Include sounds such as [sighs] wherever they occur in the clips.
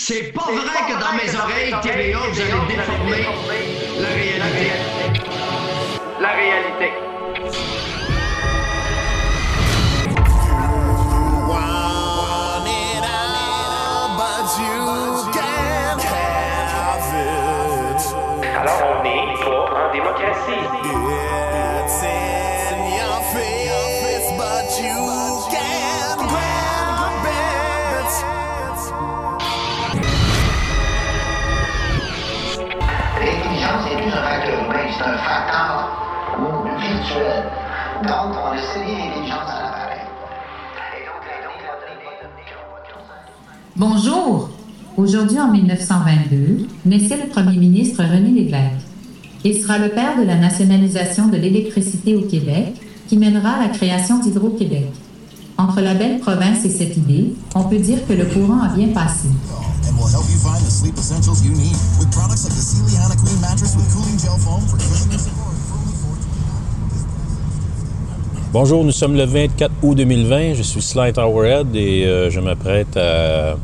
C'est pas vrai que dans mes oreilles, TVA, vous allez déformer la réalité. La réalité. Bonjour. Aujourd'hui, en 1922, naissait le premier ministre René Lévesque. Il sera le père de la nationalisation de l'électricité au Québec, qui mènera à la création d'Hydro-Québec. Entre la belle province et cette idée, on peut dire que le courant a bien passé. Bonjour, nous sommes le 24 août 2020. Je suis Slight Towerhead et euh, je m'apprête à,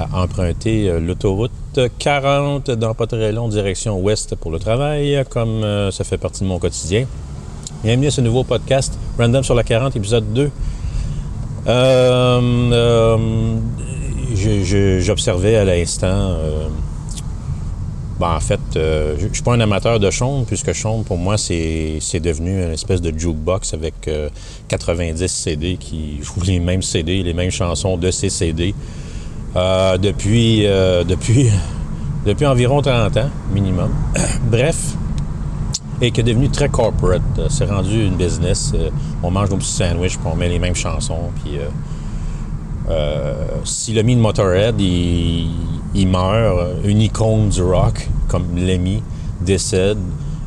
à emprunter euh, l'autoroute 40 dans pas très long, direction ouest pour le travail, comme euh, ça fait partie de mon quotidien. Bienvenue à ce nouveau podcast, Random sur la 40, épisode 2. Euh, J'observais à l'instant ben, en fait, je je suis pas un amateur de chaume, puisque chaume, pour moi, c'est devenu une espèce de jukebox avec euh, 90 CD qui jouent les mêmes CD, les mêmes chansons de ces CD euh, depuis, euh, depuis, [laughs] depuis environ 30 ans, minimum. [clears throat] Bref, et qui est devenu très corporate. Euh, C'est rendu une business. On mange nos petits sandwichs, puis on met les mêmes chansons, puis... si l'ami de Motorhead, il, meurt, une icône du rock, comme Lemmy, décède,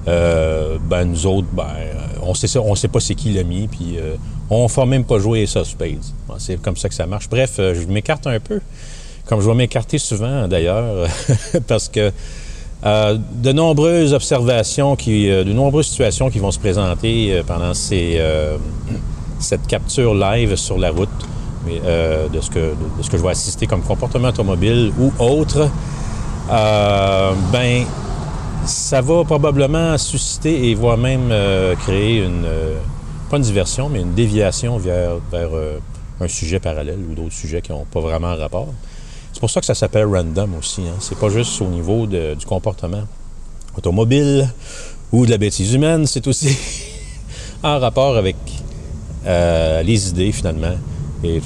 ben nous autres, ben, on sait ça, on sait pas c'est qui l'ami, puis euh, on ne va même pas jouer ça Spades. Bon, c'est comme ça que ça marche. Bref, je m'écarte un peu, comme je vais m'écarter souvent d'ailleurs, [laughs] parce que euh, de nombreuses observations, qui, euh, de nombreuses situations qui vont se présenter euh, pendant ces, [clears throat] cette capture live sur la route, de, ce que, de ce que je vais assister comme comportement automobile ou autre, ben, ça va probablement susciter et voire même créer une, pas une diversion, mais une déviation vers, vers un sujet parallèle ou d'autres sujets qui n'ont pas vraiment rapport. C'est pour ça que ça s'appelle random aussi. Hein. C'est pas juste au niveau de- du comportement automobile ou de la bêtise humaine, c'est aussi [laughs] en rapport avec euh, les idées finalement. Et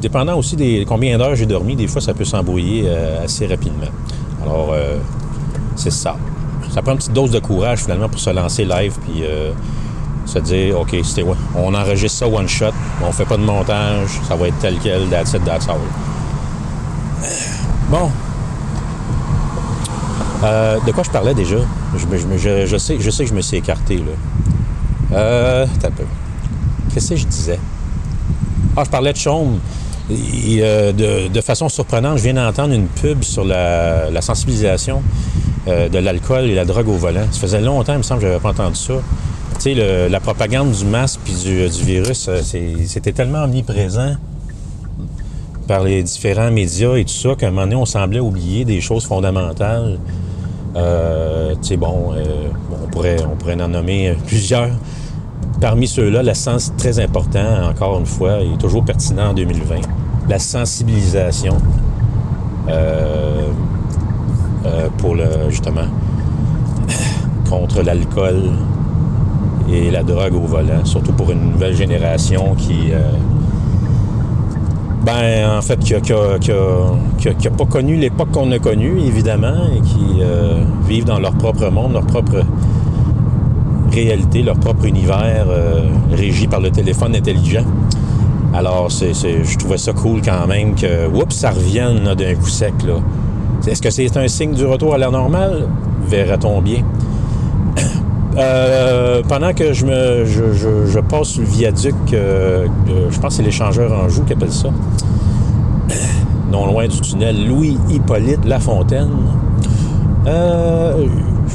dépendant aussi des combien d'heures j'ai dormi, des fois ça peut s'embrouiller euh, assez rapidement. Alors euh, c'est ça. Ça prend une petite dose de courage finalement pour se lancer live puis se dire ok c'était ouais, on enregistre ça one shot, on fait pas de montage, ça va être tel quel, that's it, that's all. Bon. Euh, de quoi je parlais déjà? Je, je je- je sais, je que je me suis écarté, là. Euh. Qu'est-ce que je disais? Ah, je parlais de chaume. Euh, de, façon surprenante, je viens d'entendre une pub sur la, sensibilisation euh, de l'alcool et la drogue au volant. Ça faisait longtemps, il me semble, que j'avais pas entendu ça. Tu sais, la propagande du masque puis du, virus, c'était tellement omniprésent par les différents médias et tout ça qu'à un moment donné, on semblait oublier des choses fondamentales. Euh, tu sais, bon, euh, on, pourrait, on pourrait en nommer euh, plusieurs. Parmi ceux-là, le sens très important, encore une fois, et toujours pertinent en 2020, la sensibilisation pour le, justement, [coughs] contre l'alcool et la drogue au volant, surtout pour une nouvelle génération qui, ben, en fait, qui a, qui a- qui a- qui a- qui a pas connu l'époque qu'on a connue, évidemment, et qui euh, vivent dans leur propre monde, leur propre réalité, leur propre univers euh, régi par le téléphone intelligent. Alors, c'est, je trouvais ça cool quand même que, oups, ça revienne d'un coup sec. Là. Est-ce que c'est un signe du retour à l'air normal? Verra-t-on bien. Euh, pendant que je me je, passe sur le viaduc, euh, de- je pense que c'est l'échangeur Anjou qui appelle ça, [coughs] non loin du tunnel Louis-Hippolyte Lafontaine. Euh,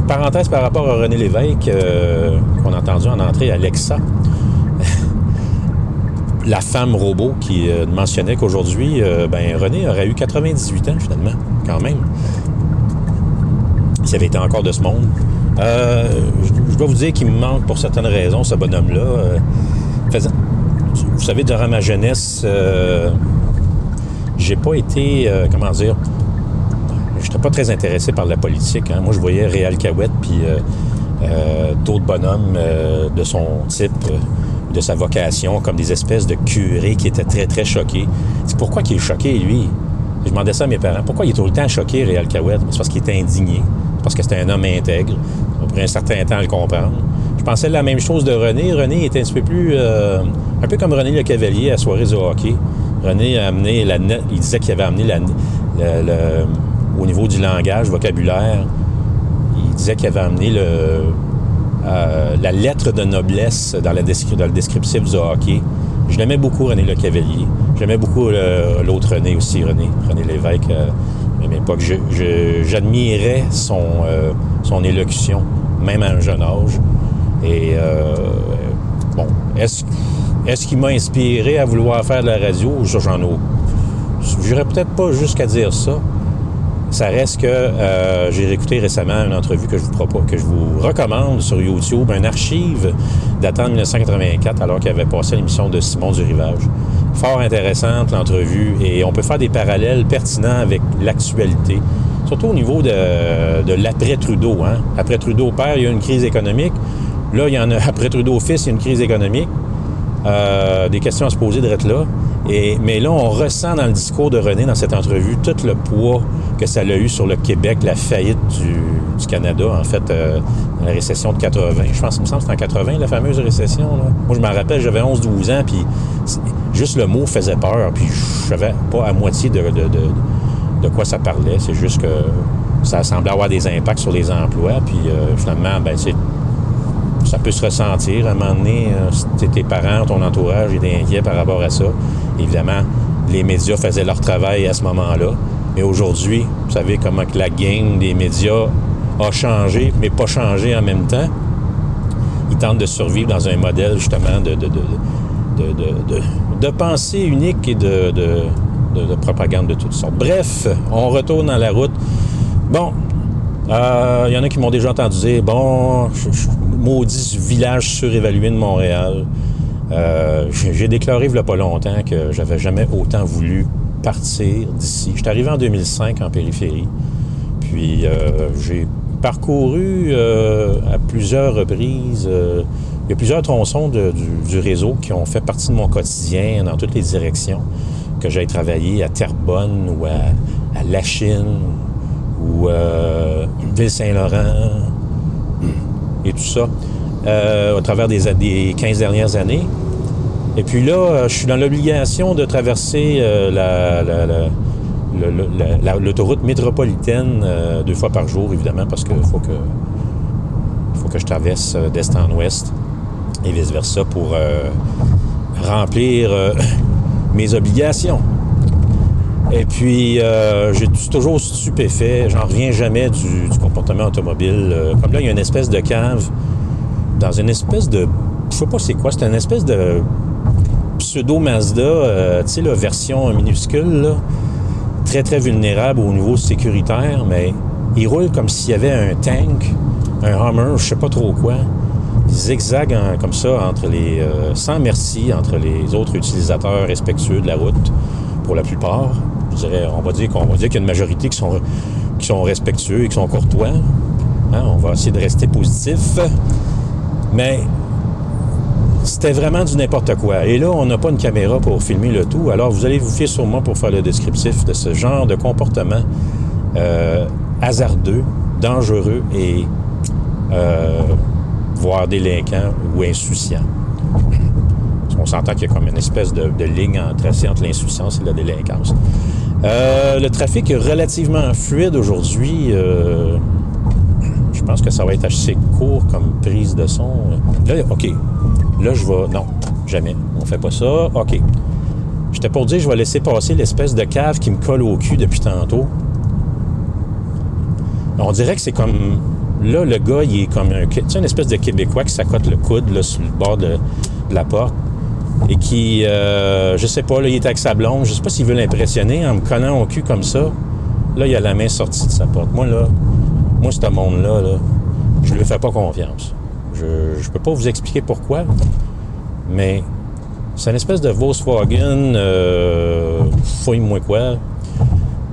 parenthèse par rapport à René Lévesque, euh, qu'on a entendu en entrée, Alexa. [laughs] la femme robot qui euh, mentionnait qu'aujourd'hui, euh, ben, René aurait eu 98 ans finalement, quand même. S'il avait été encore de ce monde. Euh, dois vous dire qu'il me manque pour certaines raisons, ce bonhomme-là. Euh, vous savez, durant ma jeunesse, euh, j'ai pas été, euh, comment dire, j'étais pas très intéressé par la politique. hein. Moi, je voyais Réal Cahouette puis euh, d'autres bonhommes de son type, de sa vocation, comme des espèces de curés qui étaient très, très choqués. C'est pourquoi qu'il est choqué, lui? Je demandais ça à mes parents. Pourquoi il est tout le temps choqué, Réal Cahouette? C'est parce qu'il était indigné. Parce que c'était un homme intègre. Pris un certain temps à le comprendre. Je pensais la même chose de René. René était un petit peu plus... euh, un peu comme René Le Cavalier à soirée du hockey. René a amené la... Il disait qu'il avait amené la... au niveau du langage, vocabulaire, il disait qu'il avait amené euh, la lettre de noblesse dans, dans le descriptif du hockey. Je l'aimais beaucoup, René Le Cavalier. J'aimais beaucoup l'autre René aussi, René, René Lévesque. euh, à la même époque. Je- je- J'admirais son, euh, son élocution, même à un jeune âge. Et euh, bon, est-ce est-ce qu'il m'a inspiré à vouloir faire de la radio? Ça, j'en ai. J'irais peut-être pas jusqu'à dire ça. Ça reste que euh, j'ai réécouté récemment une entrevue que je vous propose, que je vous recommande sur YouTube, un archive datant de 1984, alors qu'il avait passé l'émission de Simon du Rivage. Fort intéressante l'entrevue et on peut faire des parallèles pertinents avec l'actualité, surtout au niveau de, de l'après-Trudeau. Hein? Après Trudeau père, il y a une crise économique. Là, il y en a [laughs] après Trudeau fils, il y a une crise économique. Euh, des questions à se poser de là. Mais là, on ressent dans le discours de René, dans cette entrevue, tout le poids que ça a eu sur le Québec, la faillite du, Canada, en fait, euh, la récession de 80. Je pense, il me semble que c'était en 80, la fameuse récession. Moi, je m'en rappelle, j'avais 11-12 ans, puis c'est- juste le mot faisait peur, puis je savais pas à moitié de quoi ça parlait. C'est juste que ça semblait avoir des impacts sur les emplois, puis euh, finalement, ben, c'est ça peut se ressentir. À un moment donné, euh, t'es- parents, ton entourage étaient inquiets par rapport à ça. Évidemment, les médias faisaient leur travail à ce moment-là. Mais aujourd'hui, vous savez comment la game des médias a changé, mais pas changé en même temps. Ils tentent de survivre dans un modèle, justement, de, pensée unique et de, de- de- de propagande de toutes sortes. Bref, on retourne dans la route. Bon, euh, Il y en a qui m'ont déjà entendu dire bon, je- maudit village surévalué de Montréal. Euh, j'ai déclaré il n'y a pas longtemps que j'avais jamais autant voulu partir d'ici. Je suis arrivé en 2005 en périphérie. Puis euh, j'ai parcouru euh, à plusieurs reprises. il y a plusieurs tronçons du, réseau qui ont fait partie de mon quotidien dans toutes les directions. Que j'aille travailler à Terrebonne ou à, à Lachine ou Ville-Saint-Laurent tout ça euh, au travers des, des 15 dernières années. Et puis là, euh, je suis dans l'obligation de traverser euh, la- la- l'autoroute métropolitaine deux fois par jour, évidemment, parce qu'il faut que, faut que je traverse d'est en ouest et vice-versa pour remplir [coughs] mes obligations. Et puis, euh, j'ai toujours stupéfait. J'en reviens jamais du, comportement automobile. Euh, comme là, il y a une espèce de cave dans une espèce de... Je sais pas c'est quoi. C'est une espèce de pseudo-Mazda, euh, tu sais, la version minuscule, là. Très, très vulnérable au niveau sécuritaire, mais il roule comme s'il y avait un tank, un Hummer, je sais pas trop quoi. Il zigzague comme ça entre les... sans merci entre les autres utilisateurs respectueux de la route, pour la plupart. On va dire qu'il y a une majorité qui sont, respectueux et qui sont courtois. Hein, on va essayer de rester positif. Mais c'était vraiment du n'importe quoi. Et là, on n'a pas une caméra pour filmer le tout. Alors, vous allez vous fier sur moi pour faire le descriptif de ce genre de comportement euh, hasardeux, dangereux et euh, voire délinquant ou insouciant. Qu'on s'entend qu'il y a comme une espèce de, de ligne en tracé entre l'insouciance et la délinquance. Euh, le trafic est relativement fluide aujourd'hui. Euh, je pense que ça va être assez court comme prise de son. Là, OK. Là, je vais. Non, jamais. On fait pas ça. OK. J'étais pour dire, je vais laisser passer l'espèce de cave qui me colle au cul depuis tantôt. On dirait que c'est comme. Là, le gars, il est comme un. Tu sais, une espèce de Québécois qui s'accote le coude là, sur le bord de, de la porte. Et qui, euh, je sais pas, là, il est avec sa blonde, je sais pas s'il veut l'impressionner en me collant au cul comme ça. Là, il a la main sortie de sa porte. Moi, là, moi, ce monde-là, là, je lui fais pas confiance. Je, peux pas vous expliquer pourquoi, mais c'est une espèce de Volkswagen, euh, fouille-moi quoi.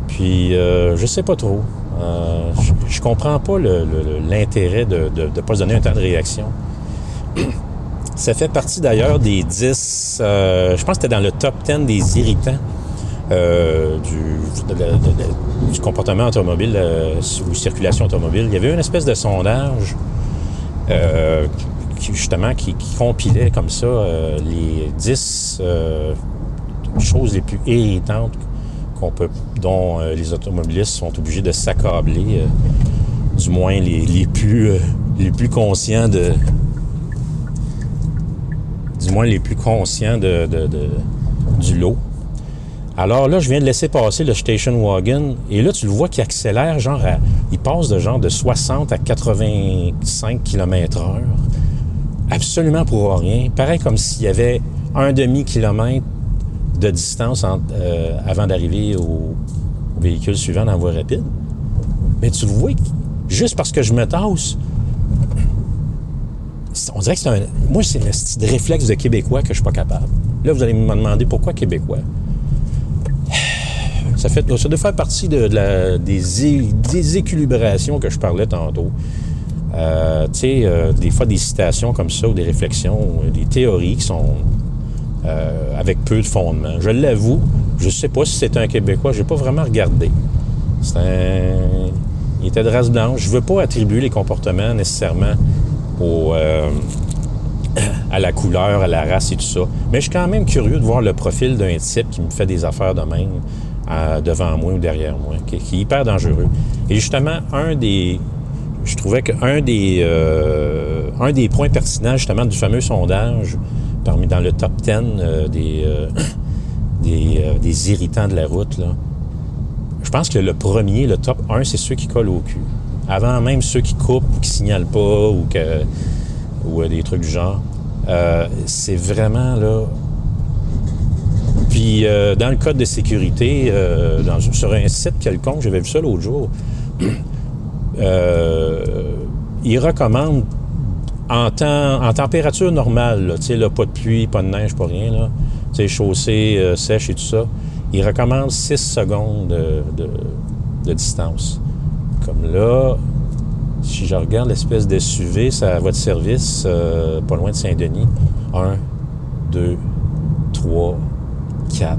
Puis, euh, je sais pas trop. Euh, je, comprends pas l'intérêt de ne pas se donner un temps de réaction. Ça fait partie d'ailleurs des 10, euh, je pense que c'était dans le top 10 des irritants euh, du, du comportement automobile euh, ou circulation automobile. Il y avait une espèce de sondage euh, qui, justement qui, qui compilait comme ça euh, les 10 euh, choses les plus irritantes qu'on peut, dont euh, les automobilistes sont obligés de s'accabler, du moins les, les plus, les plus conscients de, du moins les plus conscients du lot. Alors là, je viens de laisser passer le station wagon et là, tu le vois qui accélère, genre, à- il passe de genre de 60 à 85 km heure. Absolument pour rien. Pareil comme s'il y avait un demi-kilomètre de distance euh, avant d'arriver au, au véhicule suivant dans la voie rapide. Mais tu le vois, juste parce que je me tasse, on dirait que c'est un. Moi, c'est le réflexe de Québécois que je suis pas capable. Là, vous allez me demander pourquoi Québécois. [sighs] Ça, fait, ça doit faire partie de, la- des, équilibrations que je parlais tantôt. Euh, tu sais, euh, des fois des citations comme ça ou des réflexions, euh, des théories qui sont avec peu de fondement. Je l'avoue, je sais pas si c'est un Québécois, j'ai pas vraiment regardé. C'est un... Il était de race blanche. Je veux pas attribuer les comportements nécessairement euh, [coughs] à la couleur, à la race et tout ça. Mais je suis quand même curieux de voir le profil d'un type qui me fait des affaires de même euh, devant moi ou derrière moi, qui, est hyper dangereux. Et justement, un des... Je trouvais qu'un des, euh, un des points pertinents justement du fameux sondage parmi dans le top 10 euh, des, [coughs] des, des irritants de la route, là, je pense que le premier, le top 1, c'est ceux qui collent au cul. Avant même ceux qui coupent, qui signalent pas ou, que, ou euh, des trucs du genre. Euh, c'est vraiment là. Puis euh, dans le code de sécurité, dans- sur un site quelconque, j'avais vu ça l'autre jour, [clears throat] il recommande en, température normale, pas de pluie, pas de neige, pas rien, tu sais, chaussée sèche et tout ça, il recommande 6 secondes de, de- de distance. Comme là, si je regarde l'espèce de SUV, ça va de service, euh, pas loin de Saint-Denis. 1, 2, 3, 4,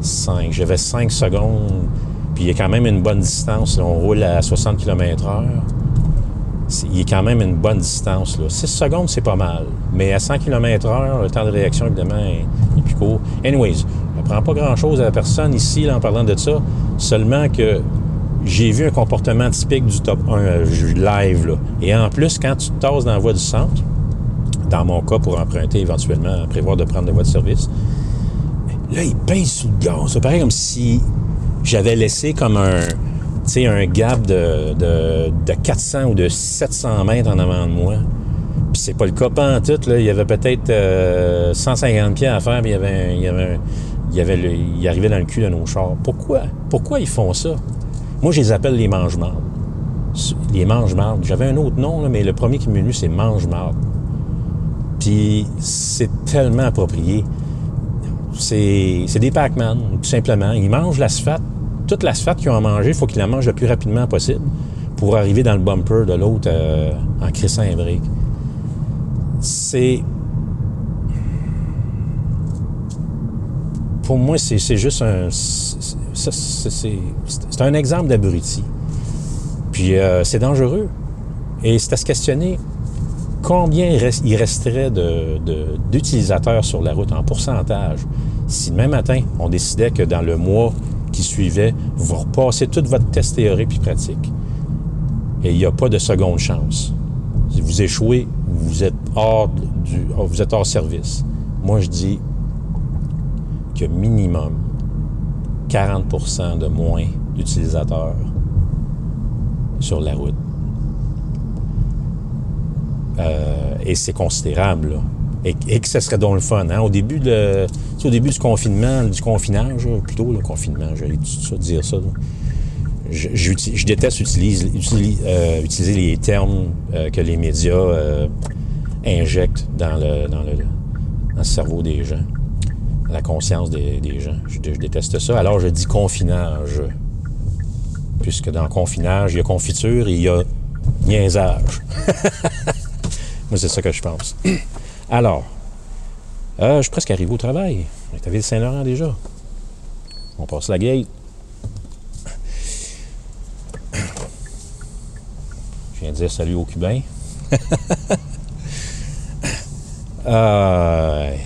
5. J'avais 5 secondes, puis il y a quand même une bonne distance. là. On roule à 60 km heure. C'est- Il y a quand même une bonne distance. Là. 6 secondes, c'est pas mal. Mais à 100 km heure, le temps de réaction, évidemment, est, est plus court. Anyways, je prends pas grand-chose à la personne ici en parlant de ça. Seulement que j'ai vu un comportement typique du top 1 euh, live. Là. Et en plus, quand tu te tasses dans la voie du centre, dans mon cas, pour emprunter éventuellement, prévoir de prendre la voie de service, là, il pèse sous le gaz. Ça paraît comme si j'avais laissé comme un, un gap de, de, de 400 ou de 700 mètres en avant de moi. Puis c'est pas le cas en tout. Là. Il y avait peut-être euh, 150 pieds à faire, puis il y avait, un- il y avait, il arrivait dans le cul de nos chars. Pourquoi? Pourquoi ils font ça? Moi, je les appelle les mange-mardes. Les mange-mardes. J'avais un autre nom, mais le premier qui m'est venu, c'est mange-marde. Puis c'est tellement approprié. C'est des Pac-Man, tout simplement. Ils mangent l'asphalte. Toute l'asphalte qu'ils ont à manger, il faut qu'ils la mangent le plus rapidement possible pour arriver dans le bumper de l'autre euh, en crissant un break. C'est... Pour moi, c'est juste un... c'est- un exemple d'abruti. Puis euh, c'est dangereux. Et c'est à se questionner combien il reste- il resterait d'utilisateurs sur la route en pourcentage si demain matin, on décidait que dans le mois qui suivait, vous repassez tout votre test théorique puis pratique. Et il n'y a pas de seconde chance. Si vous échouez, vous êtes hors, du, vous êtes hors service. Moi, je dis que minimum 40% de moins d'utilisateurs sur la route. Euh, et c'est considérable. là. Et, que ce serait donc le fun. Hein? Au, début de, au début du confinement, du confinage, plutôt le confinement, j'allais tout dire ça. Je, déteste utiliser, utili- euh, les termes euh, que les médias injectent dans le, dans, le, cerveau des gens, la conscience des, gens. Je, je déteste ça. Alors je dis confinage. Puisque dans confinage, il y a confiture et il y a niaisage. [laughs] Moi, c'est ça que je pense. [clears throat] Alors, euh, je suis presque arrivé au travail. On est à Ville-Saint-Laurent déjà. On passe la gate. Je viens de dire salut aux Cubains. [laughs] Euh,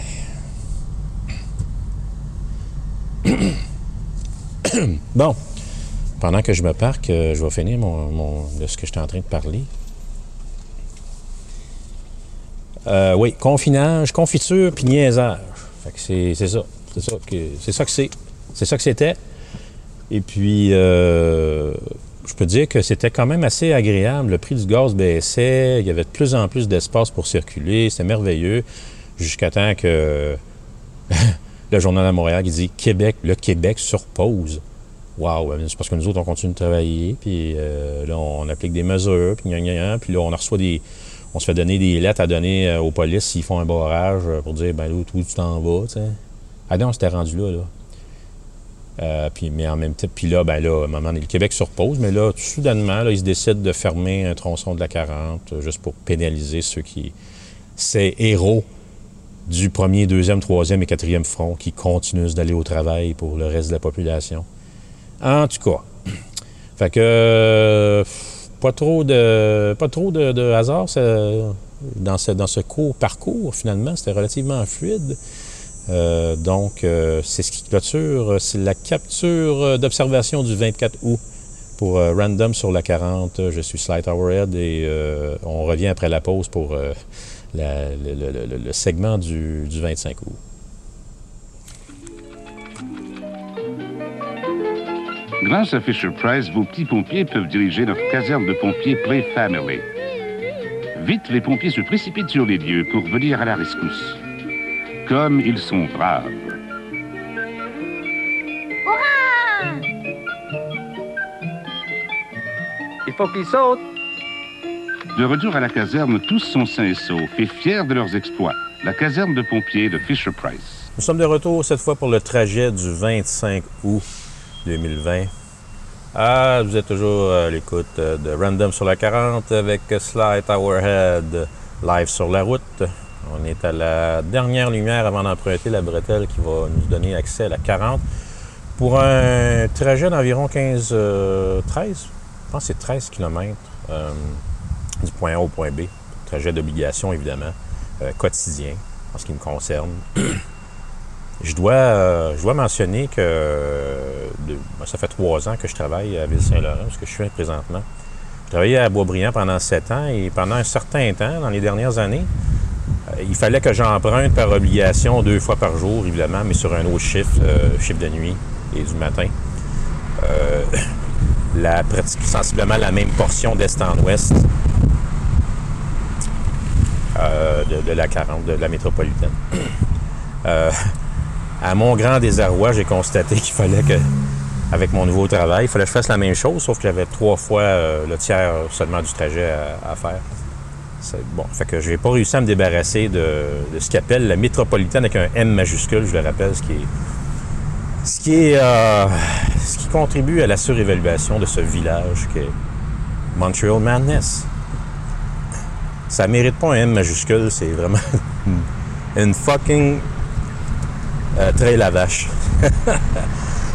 [coughs] bon, pendant que je me parque, euh, je vais finir mon, de ce que j'étais en train de parler. Euh, oui, confinage, confiture, puis niaisage. Fait que c'est ça. C'est ça que c'est ça que c'est. C'est ça que c'était. Et puis, euh, je peux dire que c'était quand même assez agréable. Le prix du gaz baissait, il y avait de plus en plus d'espace pour circuler, c'était merveilleux. Jusqu'à temps que [laughs] le journal à Montréal qui dit Québec, le Québec sur pause. Wow, c'est parce que nous autres, on continue de travailler, puis euh, là, on applique des mesures, puis gna, gna, gna, puis là, on reçoit des. On se fait donner des lettres à donner euh, aux polices s'ils font un barrage euh, pour dire, ben là, où tu t'en vas, tu sais. Ah non, c'était rendu là, là. Puis, mais en même temps, puis là, ben là, à un moment donné, le Québec se repose, mais là, soudainement, là, ils se décident de fermer un tronçon de la 40 euh, juste pour pénaliser ceux qui. Ces héros du premier, deuxième, troisième et quatrième front qui continuent d'aller au travail pour le reste de la population. En tout cas. [clears throat] Fait que. euh, pas trop de, hasard dans, ce, dans court parcours, finalement. C'était relativement fluide. Euh, donc, euh, c'est ce qui clôture. C'est la capture d'observation du 24 août pour Random sur la 40. Je suis Slight Hourhead et on revient après la pause pour la- le, le- le- le segment du, du 25 août. Grâce à Fisher Price, vos petits pompiers peuvent diriger leur caserne de pompiers Play Family. Vite, les pompiers se précipitent sur les lieux pour venir à la rescousse. Comme ils sont braves. Il faut qu'il saute. De retour à la caserne, tous sont sains et saufs et fiers de leurs exploits. La caserne de pompiers de Fisher Price. Nous sommes de retour cette fois pour le trajet du 25 août 2020. Ah, vous êtes toujours à l'écoute euh, de Random sur la 40 avec Sly Towerhead live sur la route. On est à la dernière lumière avant d'emprunter la bretelle qui va nous donner accès à la 40 pour un trajet d'environ 15, euh, 13, je pense que c'est 13 km du point A au point B. Trajet d'obligation, évidemment, euh, quotidien en ce qui me concerne. [clears throat] Je dois, euh, je dois mentionner que euh, ça fait trois ans que je travaille à Ville-Saint-Laurent, ce que je fais présentement. Je travaillais à Boisbriand pendant sept ans et pendant un certain temps, dans les dernières années, il fallait que j'emprunte par obligation deux fois par jour, évidemment, mais sur un autre chiffre, chiffre de nuit et du matin. [coughs] Sensiblement la même portion d'est en ouest euh, de, la 40, de la métropolitaine. [clears throat] Euh, à mon grand désarroi, j'ai constaté qu'il fallait que, avec mon nouveau travail, il fallait que je fasse la même chose, sauf que j'avais trois fois euh, le tiers seulement du trajet à, faire. Bon, fait que j'ai pas réussi à me débarrasser de, ce qu'appelle la métropolitaine avec un M majuscule, je le rappelle, ce qui est, ce qui ce qui contribue à la surévaluation de ce village qui est Montreal Madness. Ça mérite pas un M majuscule, c'est vraiment [laughs] une fucking euh, très la vache. [laughs]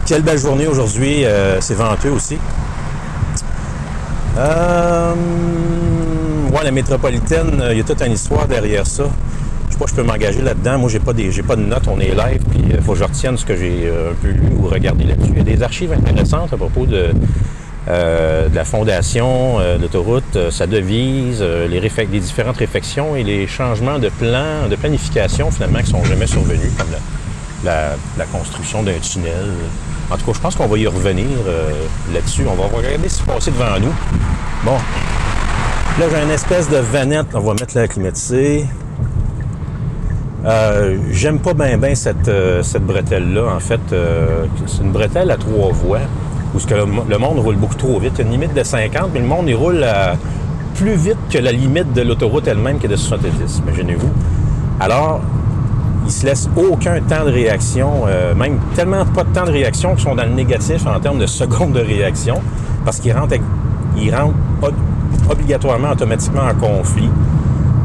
Quelle belle journée aujourd'hui. euh, c'est venteux aussi. Euh, ouais, la métropolitaine, il y a toute une histoire derrière ça. Je sais pas, je peux m'engager là-dedans. Moi, j'ai pas des, j'ai pas de notes. On est live, puis il faut que je retienne ce que j'ai un peu lu ou regardé là-dessus. Il y a des archives intéressantes à propos de, euh, de la fondation euh, d'autoroute, euh, sa devise, euh, les, les différentes réflexions et les changements de plan, de planification finalement qui sont jamais survenus, comme la, la- la construction d'un tunnel. En tout cas, je pense qu'on va y revenir euh, là-dessus. On va regarder ce qui se passait devant nous. Bon. Là, j'ai une espèce de vanette. On va mettre la climatisée. Euh, J'aime pas bien ben cette, euh, cette bretelle-là. En fait, euh, c'est une bretelle à trois voies où que le, mo- le monde roule beaucoup trop vite. Il y a une limite de 50, mais le monde il roule à- plus vite que la limite de l'autoroute elle-même qui est de 70, imaginez-vous. Alors, ils se laissent aucun temps de réaction, euh, même tellement pas de temps de réaction qu'ils sont dans le négatif en termes de secondes de réaction, parce qu'ils rentrent, ils obligatoirement, automatiquement en conflit.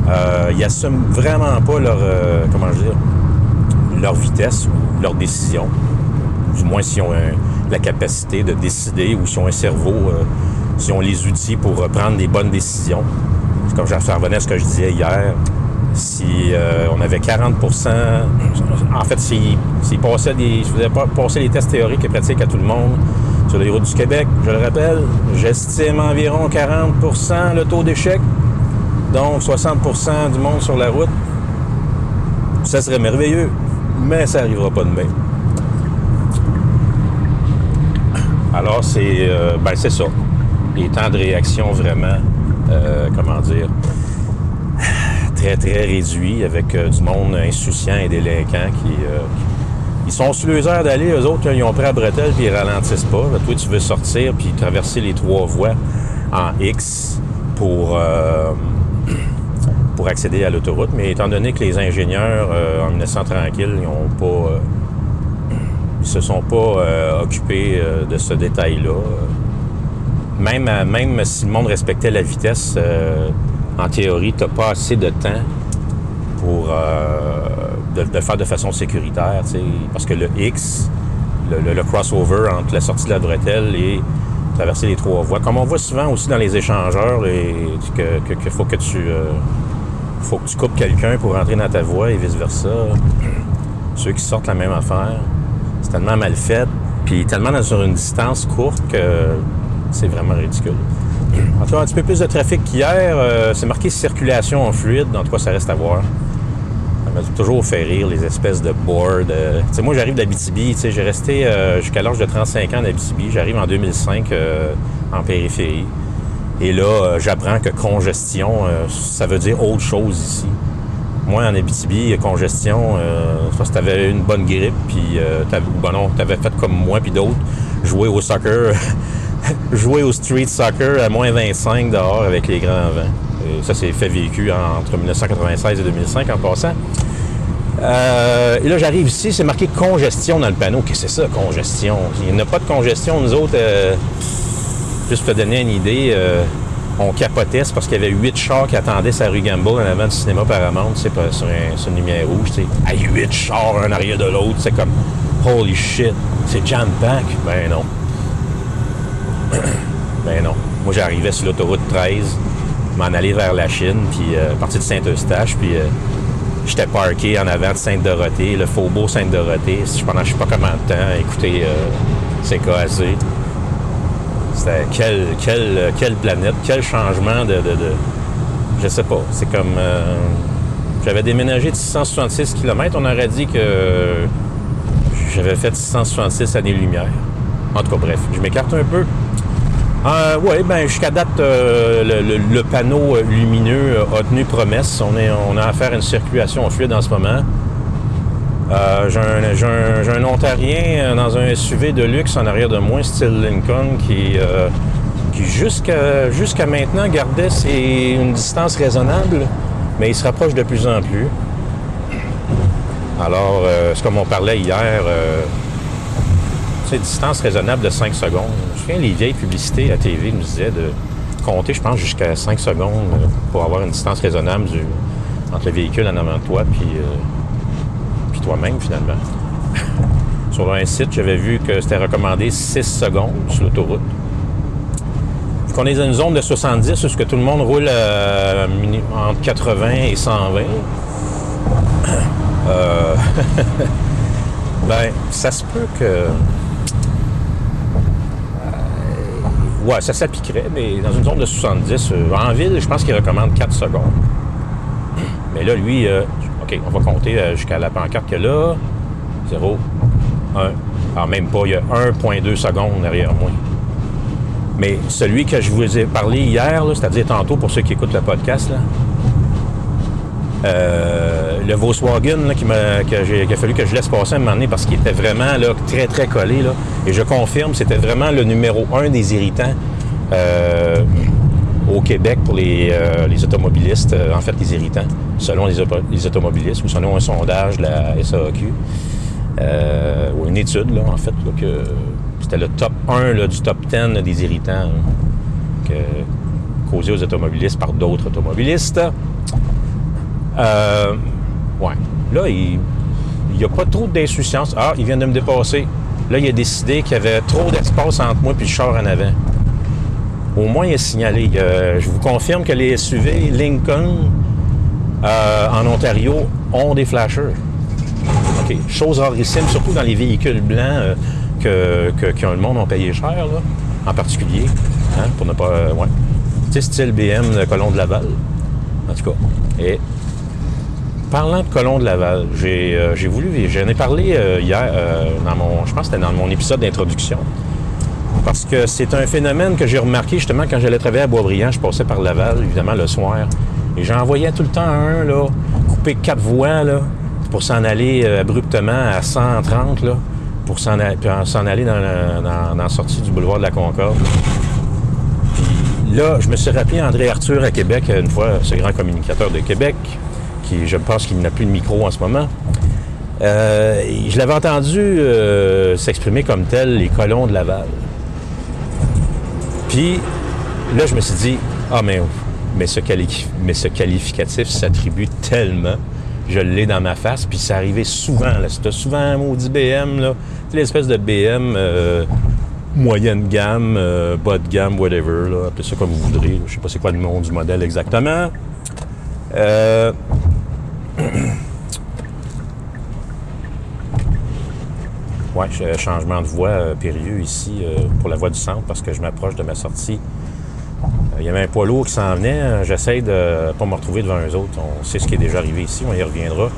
Euh, ils assument vraiment pas leur, euh, comment dire, leur vitesse ou leur décision. Du moins s'ils ont un- la capacité de décider ou s'ils ont un cerveau, euh, s'ils ont les outils pour prendre des bonnes décisions. Comme ça revenait à ce que je disais hier, si euh, on avait 40% en fait, s'ils s'ils passaient des, pas passer les tests théoriques et pratiques à tout le monde sur les routes du Québec, je le rappelle, j'estime environ 40% le taux d'échec, donc 60% du monde sur la route. Ça serait merveilleux, mais ça n'arrivera pas demain. Alors, c'est euh, ben, c'est ça. Les temps de réaction vraiment, euh, comment dire, très, très réduits avec euh, du monde insouciant et délinquant qui. ils sont sur les heures d'aller, eux autres, ils ont pris la bretelle puis ils ralentissent pas. Toi, tu veux sortir puis traverser les trois voies en X pour, pour accéder à l'autoroute. Mais étant donné que les ingénieurs, en 1900 tranquille, ils ont pas. Euh, se sont pas euh, occupés euh, de ce détail-là. Euh, Même, à- même si le monde respectait la vitesse, euh, en théorie, tu n'as pas assez de temps pour euh, de, de faire de façon sécuritaire. Parce que le X, le, crossover entre la sortie de la bretelle et traverser les trois voies, comme on voit souvent aussi dans les échangeurs, les- que, faut que tu euh, faut que tu coupes quelqu'un pour rentrer dans ta voie et vice-versa. Ceux qui sortent la même affaire, c'est tellement mal fait, puis tellement sur une distance courte que c'est vraiment ridicule. En tout cas, un petit peu plus de trafic qu'hier. euh, c'est marqué circulation en fluide. En tout cas, ça reste à voir. Ça m'a toujours fait rire, les espèces de boards. euh. Moi, j'arrive d'Abitibi. J'ai resté euh, jusqu'à l'âge de 35 ans d'Abitibi. J'arrive en 2005 euh, en périphérie. Et là, j'apprends que congestion, ça veut dire autre chose ici. Moi, en Abitibi, congestion, euh, parce que t'avais une bonne grippe, puis euh, bon non, t'avais fait comme moi, puis d'autres, jouer au soccer, [laughs] jouer au street soccer à moins 25 dehors avec les grands vents. Ça, c'est fait vécu entre 1996 et 2005 en passant. Euh, et là, j'arrive ici, c'est marqué congestion dans le panneau. Qu'est-ce que c'est ça, congestion? Il n'y a pas de congestion. Nous autres, euh, juste pour te donner une idée, euh, on capotait, c'est parce qu'il y avait huit chars qui attendaient sa rue Gamble en avant du cinéma Paramount, sais, pas- sur, un- sur une lumière rouge, sais. À huit chars, un arrière de l'autre, c'est comme, holy shit, c'est jam-pack. Ben non. [coughs] ben non. Moi, j'arrivais sur l'autoroute 13, m'en aller vers la Chine, puis euh, partir de Saint-Eustache, puis euh, j'étais parké en avant de Sainte-Dorothée, le faubourg Sainte-Dorothée, pendant je sais pas combien de temps, écoutez, euh, c'est cassé. C'était quelle, planète, quel changement de, de, de- Je sais pas. C'est comme. euh, j'avais déménagé de 666 km. On aurait dit que j'avais fait 666 années-lumière. En tout cas, bref, je m'écarte un peu. Euh, oui, ben jusqu'à date, euh, le, panneau euh, lumineux a tenu promesse. On, on a affaire à une circulation fluide en ce moment. Euh, j'ai, un, Ontarien euh, dans un SUV de luxe en arrière de moi, style Lincoln, qui, euh, jusqu'à, maintenant gardait une distance raisonnable, mais il se rapproche de plus en plus. Alors, c'est comme on parlait hier, c'est distance raisonnable de 5 secondes. Je souviens, les vieilles publicités à TV nous disaient de compter, je pense, jusqu'à 5 secondes pour avoir une distance raisonnable entre le véhicule en avant de toi puis, toi-même, finalement. [laughs] sur un site, j'avais vu que c'était recommandé 6 secondes sur l'autoroute. Vu qu'on est dans une zone de 70, où ce que tout le monde roule euh, entre 80 et 120, euh, [laughs] ben, ça se peut que. euh, ouais, ça s'appliquerait, mais dans une zone de 70, euh, en ville, je pense qu'il recommande 4 secondes. Mais là, lui, euh, OK, on va compter euh, jusqu'à la pancarte qu'il y a là. 0, 1. Alors, même pas, il y a 1,2 secondes derrière moi. Mais celui que je vous ai parlé hier, c'est-à-dire tantôt pour ceux qui écoutent le podcast, Euh, le Volkswagen qui j'ai, qu'il a fallu que je laisse passer à un moment donné parce qu'il était vraiment très, très collé. Et je confirme, c'était vraiment le numéro un des irritants euh, au Québec pour les, les automobilistes. en fait, les irritants, selon les, auto- les automobilistes ou selon un sondage de la SAQ. euh, ou une étude, là, en fait, que c'était le top 1 là, du top 10 là, des irritants hein, causés aux automobilistes par d'autres automobilistes. Euh, ouais. Là, il n'y a pas trop d'insouciance. Ah, il vient de me dépasser. Là, il a décidé qu'il y avait trop d'espace entre moi et le char en avant. Au moins, il a signalé. Euh, je vous confirme que les SUV Lincoln euh, en Ontario ont des flashers. OK. Chose rarissime, surtout dans les véhicules blancs euh, que, que, le monde a payé cher, en particulier. hein, pour ne pas. euh. Tu sais, style BM de Colon de Laval. En tout cas. Et parlant de Colon de Laval, j'ai euh, voulu. J'en ai parlé hier dans mon. Je pense que c'était dans mon épisode d'introduction. Parce que c'est un phénomène que j'ai remarqué justement quand j'allais travailler à Boisbriand. Je passais par Laval, évidemment, le soir. Et j'en voyais tout le temps un, là, couper quatre voies, là, pour s'en aller euh, abruptement à 130, là, pour s'en aller dans, sortie du boulevard de la Concorde. Puis là, je me suis rappelé André Arthur à Québec, une fois, ce grand communicateur de Québec, qui, je pense qu'il n'a plus de micro en ce moment. Euh, je l'avais entendu euh, s'exprimer comme tel, les colons de Laval. Puis là, je me suis dit, ah, mais, mais, ce, qualificatif s'attribue tellement. Je l'ai dans ma face, puis ça arrivait souvent. là. C'était souvent un maudit BM, là. L'espèce de BM euh, moyenne gamme, euh, bas de gamme, whatever, là. Appelez ça comme vous voudrez. Je sais pas c'est quoi le nom du modèle exactement. Euh, [clears throat] Ouais, ch- changement de voie euh, périlleux ici pour la voie du centre parce que je m'approche de ma sortie. Il y avait un poids lourd qui s'en venait. J'essaie de pas me retrouver devant eux autres. On sait ce qui est déjà arrivé ici, on y reviendra.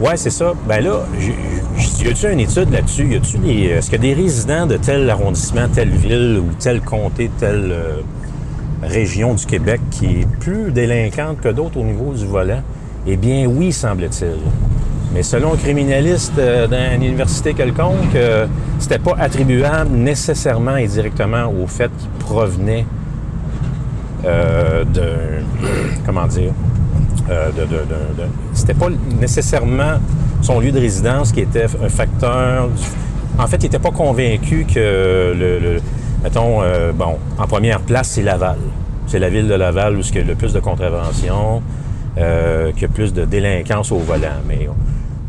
Ouais, c'est ça. Ben là, y a-tu une étude là-dessus? Y a-tu. Est-ce que des résidents de tel arrondissement, telle ville ou tel comté, telle euh, région du Québec qui est plus délinquante que d'autres au niveau du volant? Eh bien, oui, semble-t-il. Mais selon un criminaliste euh, d'une université quelconque, euh, c'était pas attribuable nécessairement et directement au fait qu'il provenait euh, de. [clears throat] Comment dire? euh, de, C'était pas nécessairement son lieu de résidence qui était un facteur. du- En fait, il n'était pas convaincu que le. le- mettons, euh, bon, en première place, c'est Laval. C'est la ville de Laval où il y a le plus de contraventions, euh, qu'il y a plus de délinquance au volant. Mais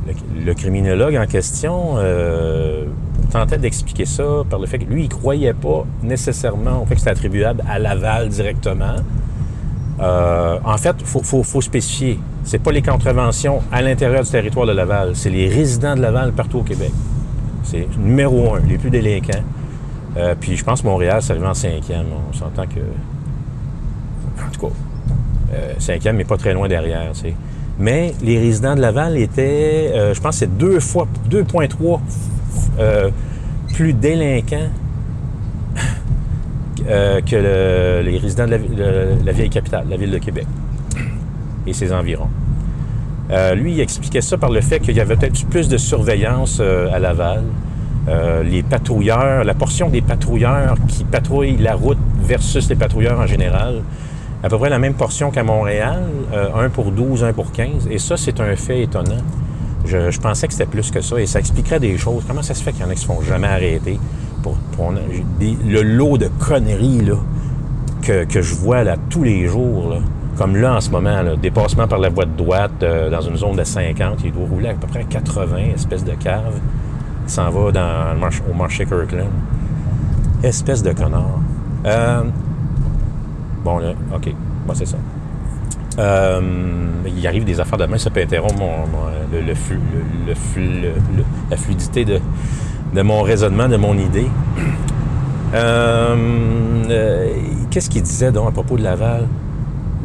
le, le criminologue en question euh, tentait d'expliquer ça par le fait que lui, il croyait pas nécessairement au fait que c'était attribuable à Laval directement. Euh, en fait, il faut, faut- faut spécifier. C'est pas les contraventions à l'intérieur du territoire de Laval, c'est les résidents de Laval partout au Québec. C'est numéro un, les plus délinquants. Euh, puis je pense Montréal, c'est arrivé en cinquième. On s'entend que. En tout cas, euh, cinquième, mais pas très loin derrière. Mais les résidents de Laval étaient, je pense, c'est deux fois, 2,3 euh, plus délinquants euh, que le- les résidents de la, le- la vieille capitale, la ville de Québec et ses environs. Euh, lui, il expliquait ça par le fait qu'il y avait peut-être plus de surveillance à Laval. Les patrouilleurs, la portion des patrouilleurs qui patrouillent la route versus les patrouilleurs en général, à peu près la même portion qu'à Montréal, 1 pour 12, 1 pour 15. Et ça, c'est un fait étonnant. Je, pensais que c'était plus que ça et ça expliquerait des choses. Comment ça se fait qu'il y en a qui se font jamais arrêter pour, le lot de conneries là, que, que je vois là, tous les jours, comme là en ce moment, dépassement par la voie de droite euh, dans une zone de 50, il doit rouler à peu près à 80, espèce de cave. Il s'en va au marché Kirkland. Espèce de connard. Euh, bon, là, OK. Bon, c'est ça. Euh, il arrive des affaires de main, ça peut interrompre mon, le, le la fluidité de, mon raisonnement, de mon idée. Euh, euh, Qu'est-ce qu'il disait donc à propos de Laval?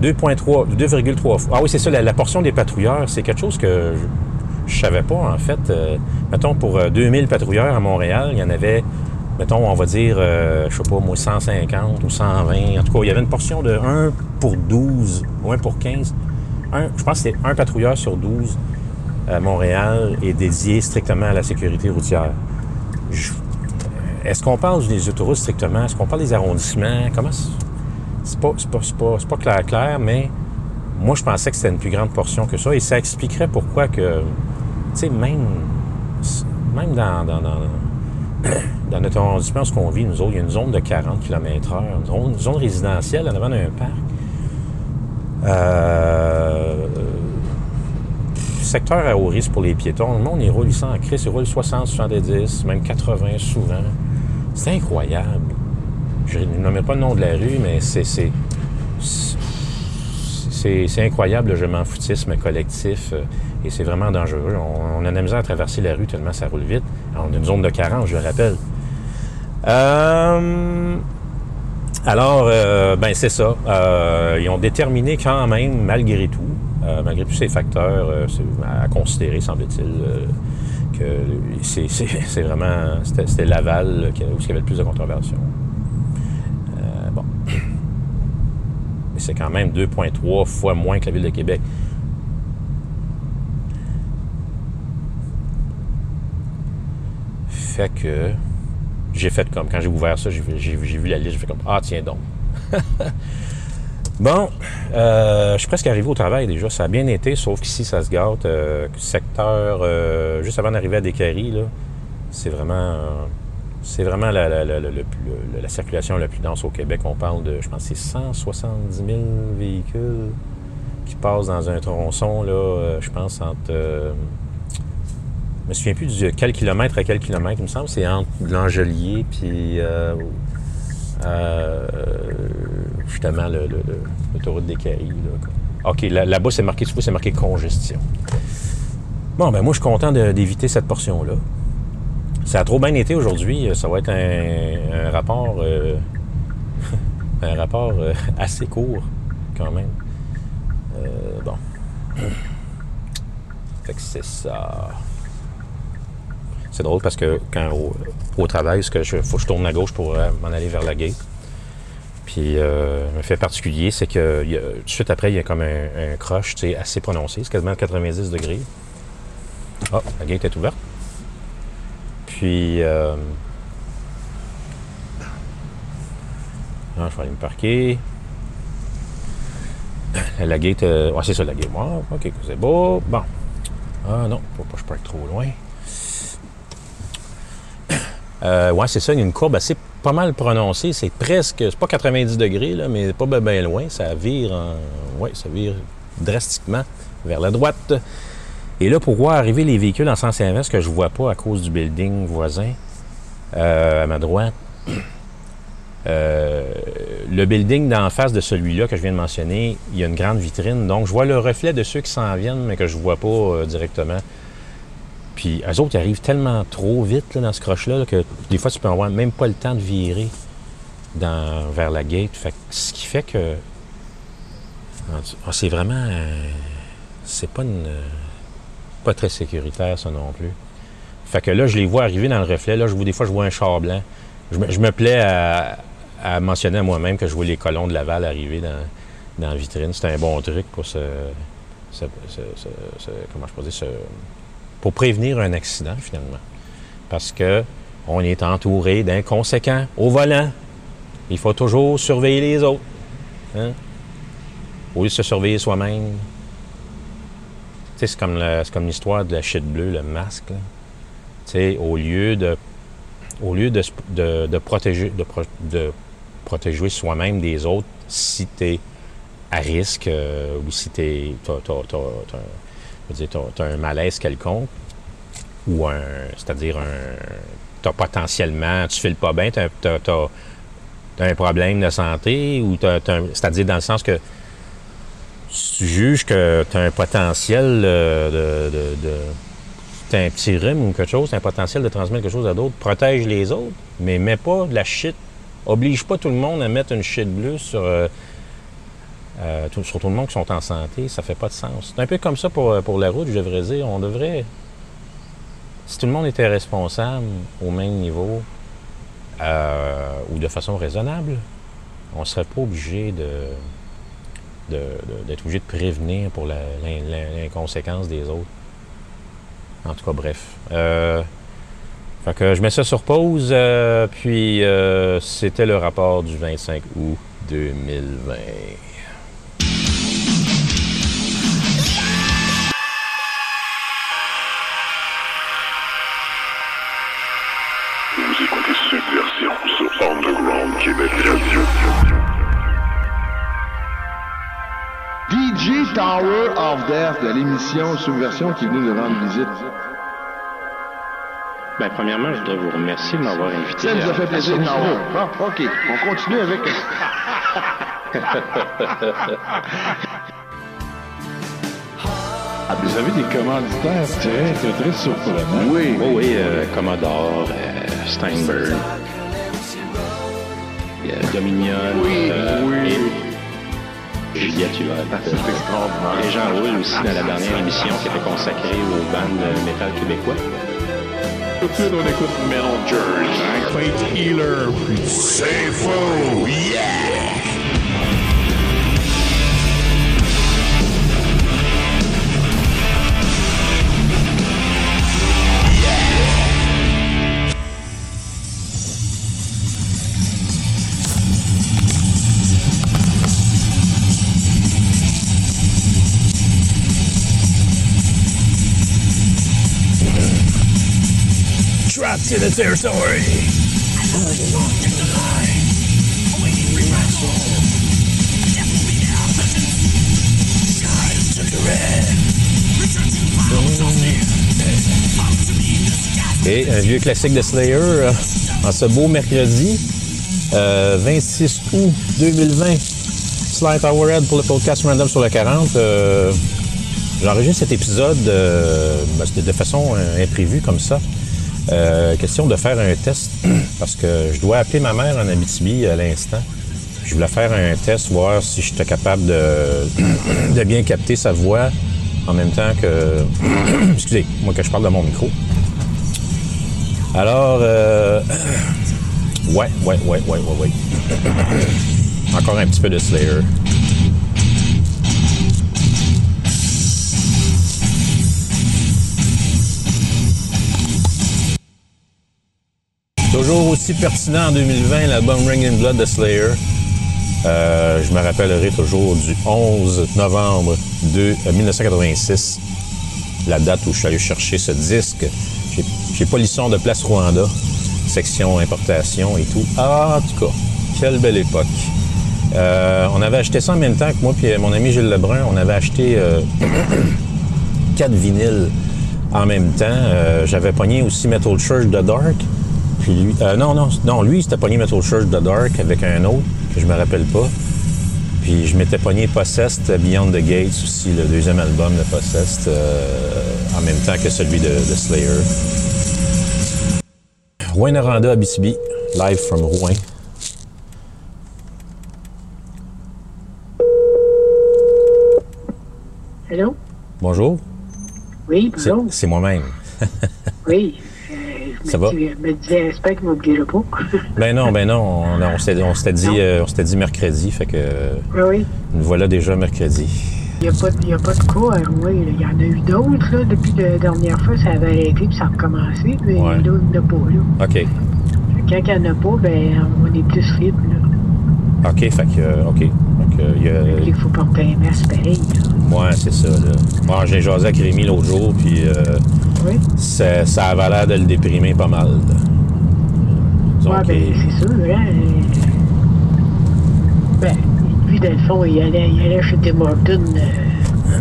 2,3, 2,3 fois. Ah oui, c'est ça, la, la portion des patrouilleurs, c'est quelque chose que je, je savais pas, en fait. Mettons, pour euh, 2000 patrouilleurs à Montréal, il y en avait, mettons, on va dire, euh, je sais pas, moi, 150 ou 120. En tout cas, il y avait une portion de 1 pour 12 ou 1 pour 15 un, je pense que c'est un patrouilleur sur 12 à Montréal est dédié strictement à la sécurité routière. Est-ce qu'on parle des autoroutes strictement? Est-ce qu'on parle des arrondissements? Comment c'est- pas, pas, pas, pas clair, clair, mais moi, je pensais que c'était une plus grande portion que ça. Et ça expliquerait pourquoi que, tu sais, même, même dans, [coughs] dans notre arrondissement, ce qu'on vit, nous autres, il y a une zone de 40 km/h, une zone, résidentielle en avant d'un parc. Euh, secteur à haut risque pour les piétons. Le monde, il roule, il s'en crisse, il roule 60, 70, même 80 souvent. C'est incroyable. Je ne nommerai pas le nom de la rue, mais c'est... c'est- c'est c'est incroyable le je m'en foutisme collectif euh, et c'est vraiment dangereux. On, on a de à traverser la rue tellement ça roule vite. Alors, on a une zone de 40, je le rappelle. Euh, alors, euh, ben c'est ça. Euh, ils ont déterminé quand même, malgré tout, euh, malgré tous ces facteurs à considérer, semble-t-il, que [laughs] c'est vraiment... C'était Laval où il y avait le plus de controversion. Euh, bon. [clears throat] Mais c'est quand même 2,3 fois moins que la Ville de Québec. Que j'ai fait comme, quand j'ai ouvert ça, j'ai vu, la liste, j'ai fait comme, ah tiens donc. [laughs] bon, euh, je suis presque arrivé au travail déjà, ça a bien été, sauf qu'ici, ça se gâte. euh, secteur, euh, juste avant d'arriver à Descaries, là, c'est vraiment, c'est vraiment la, la- circulation la plus dense au Québec. On parle de, je pense, c'est 170 000 véhicules qui passent dans un tronçon, là, euh, je pense, entre... euh, je me souviens plus de quel kilomètre à quel kilomètre, il me semble. C'est entre l'Angelier puis euh, euh, justement l'autoroute des quoi. OK, là- là-bas, c'est marqué, c'est marqué congestion. Bon, ben moi, je suis content d'éviter cette portion-là. Ça a trop bien été aujourd'hui. Ça va être un, rapport, euh, [laughs] un rapport euh, assez court, quand même. Euh, bon. Fait que c'est ça. C'est drôle parce que quand au, travail, ce que je, faut que je tourne à gauche pour euh, m'en aller vers la gate. Puis euh, un fait particulier, c'est que tout de suite après, il y a comme un, un sais, assez prononcé. C'est quasiment 90 degrés. Ah, la gate est ouverte. Puis euh, ah, je vais aller me parquer. La gate, euh, c'est ça, la gate. Ah, ok, c'est beau. Bon. Ah non, faut pas que je parque trop loin. Euh, ouais, c'est ça, il y a une courbe assez pas mal prononcée. C'est presque, c'est pas 90 degrés, là, mais pas bien loin. Ça vire drastiquement vers la droite. Et là, pour voir arriver les véhicules en sens inverse que je vois pas à cause du building voisin, euh, à ma droite, [clears throat] euh, le building d'en face de celui-là que je viens de mentionner, il y a une grande vitrine. Donc, je vois le reflet de ceux qui s'en viennent, mais que je vois pas directement. Puis, eux autres, ils arrivent tellement trop vite dans ce croche-là là, que des fois, tu peux avoir même pas le temps de virer vers la gate. Fait ce qui fait que c'est vraiment... euh, c'est pas une... euh, pas très sécuritaire, ça non plus. Fait que là, je les vois arriver dans le reflet. Là, je vois, des fois, je vois un char blanc. Je me, plais à, mentionner à moi-même que je vois les colons de Laval arriver dans, dans la vitrine. C'est un bon truc pour se... comment je peux dire? Pour prévenir un accident, finalement. Parce que on est entouré d'inconséquents au volant. Il faut toujours surveiller les autres. Au lieu de se surveiller soi-même. C'est comme, l'histoire de la shit bleue, le masque. au lieu de, au lieu de, protéger, de, pro- de protéger soi-même des autres, si tu es à risque euh, ou si tu es, je veux dire, t'as, t'as un malaise quelconque, ou un, c'est-à-dire un, t'as potentiellement, tu files pas bien, t'as- t'as un problème de santé, ou c'est-à-dire dans le sens que tu juges que tu as un potentiel de, de, t'as un petit rhume ou quelque chose, t'as un potentiel de transmettre quelque chose à d'autres, protège les autres, mais mets pas de la shit, oblige pas tout le monde à mettre une shit bleue sur, euh, euh, tout- sur tout le monde qui sont en santé, ça fait pas de sens. C'est un peu comme ça pour, euh, pour la route, je devrais dire. On devrait. Si tout le monde était responsable au même niveau euh, ou de façon raisonnable, on serait pas obligé de, d'être obligé de prévenir pour l'inconséquence des autres. En tout cas, bref. Fait que je mets ça sur pause, puis c'était le rapport du 25 août 2020. Tower of Death de l'émission Subversion qui est venu nous rendre visite. Ben, premièrement, je voudrais vous remercier de m'avoir invité. Ça nous a fait plaisir, Tower. Bon, OK, on continue avec... [laughs] Ah, vous avez des commanditaires très, très, très surprenants. Oui. Oh oui, euh, Commodore, euh, Steinberg, euh, Dominion, Oui, euh, oui. Et Juliette Huot. Ah, c'est extraordinaire. Et Jean Roule aussi dans la dernière émission qui était consacrée aux bandes de métal québécois. Tout de suite, on écoute Metal Church, hein, Faith Healer. C'est faux, yeah! Et un vieux classique de Slayer euh, en ce beau mercredi, euh, 26 août 2020. Slight Hourhead pour le podcast Random sur le 40. Euh, J'enregistre cet épisode euh, ben, de façon euh, imprévue comme ça. Euh, question de faire un test [clears throat] parce que je dois appeler ma mère en Abitibi à l'instant. Je voulais faire un test, voir si j'étais capable de, [clears throat] bien capter sa voix en même temps que... [clears throat] Excusez, moi que je parle de mon micro. Alors, euh, ouais, ouais, ouais, ouais, ouais, ouais. Encore un petit peu de Slayer. Toujours aussi pertinent en 2020, l'album Ring in Blood de Slayer. Euh, je me rappellerai toujours du 11 novembre de euh, 1986, la date où je suis allé chercher ce disque. J'ai- l'histoire de Place Rwanda, section importation et tout. Ah, en tout cas, quelle belle époque. Euh, on avait acheté ça en même temps que moi et mon ami Gilles Lebrun. On avait acheté euh, [coughs] quatre vinyles en même temps. Euh, J'avais pogné aussi Metal Church The Dark. Puis lui, euh, non, non, non, lui, il s'était pogné Metal Church The Dark avec un autre que je me rappelle pas. Puis je m'étais pogné Possessed Beyond the Gates aussi, le deuxième album de Possessed, euh, en même temps que celui de, de Slayer. Rouen Noranda, Abitibi, live from Rouen. Allô? Bonjour, Oui, bonjour. c'est moi-même. Oui. [laughs] Ça me va? Je me disais, qu'il ne m'oubliera pas. [laughs] Ben non, ben non, on, on s'était dit, euh, dit mercredi, fait que oui, oui. nous voilà déjà mercredi. Il n'y a, a pas de cas à Rouen. là. Il y en a eu d'autres. là. Depuis la dernière fois, ça avait arrêté puis ça a recommencé. Mais Ouais. là, il n'y en a pas. Là. OK. Quand il n'y en a pas, ben, on est plus libre. Là. OK, fait que, euh, OK. Que, euh, il y a- Il faut porter un masque pareil. là. Ouais, c'est ça. Là. Bon, j'ai jasé avec Rémi l'autre jour, puis euh, Oui. ça, ça avait l'air de le déprimer pas mal. là. Ouais, ben, c'est sûr. Hein? Ben, lui, dans le fond, il allait, il allait chez Tim Hortons. euh,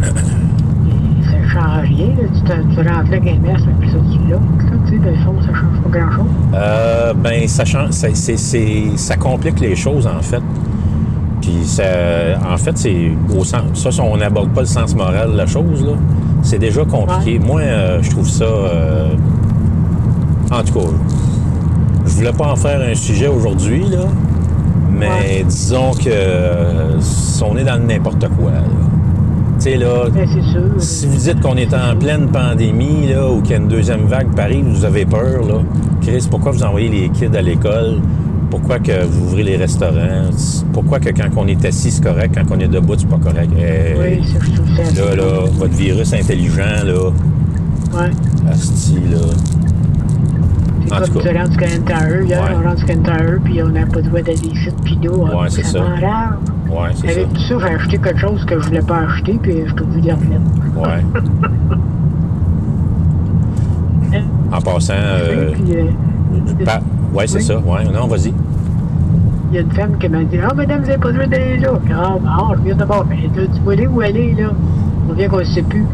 ça change rien. Là. Tu, te- tu rentrais avec un masque, puis ça, tu l'as. là, Tu sais, dans le fond, ça change pas grand-chose. Euh, ben, ça, change, ça complique les choses, en fait. Puis, ça, en fait, c'est au sens. Ça, on n'aborde pas le sens moral de la chose, là. C'est déjà compliqué. Moi, euh, je trouve ça. euh, en tout cas, je voulais pas en faire un sujet aujourd'hui, là. Mais disons que euh, on est dans le n'importe quoi, là. Tu sais, là, c'est sûr. si vous dites qu'on est en pleine pandémie, là, ou qu'il y a une deuxième vague arrive, vous avez peur, là. Chris, pourquoi vous envoyez les kids à l'école Pourquoi que vous ouvrez les restaurants? Pourquoi que quand on est assis, c'est correct, quand on est debout, c'est pas correct? Eh, Oui, ça, je trouve ça. là, là, votre virus intelligent, là, Ouais. asti, là. C'est En comme tout cas, rentres du Canadian Tire, hier, Ouais. on rentre du Canadian Tire, puis on n'a pas de droit d'aller ici, puis d'eau. Ouais, c'est ça. ouais, c'est ça. Avec tout ça, j'ai acheté quelque chose que je voulais pas acheter, puis je obligé de le remettre. Ouais. [laughs] En passant, euh, Puis, euh, ouais, c'est Oui. ça. Ouais, non, vas-y. il y a une femme qui m'a dit Ah, madame, vous n'avez pas le droit d'aller là. Ah, bon, je viens d'abord. Mais là, tu vois où aller, là On vient qu'on ne sait plus.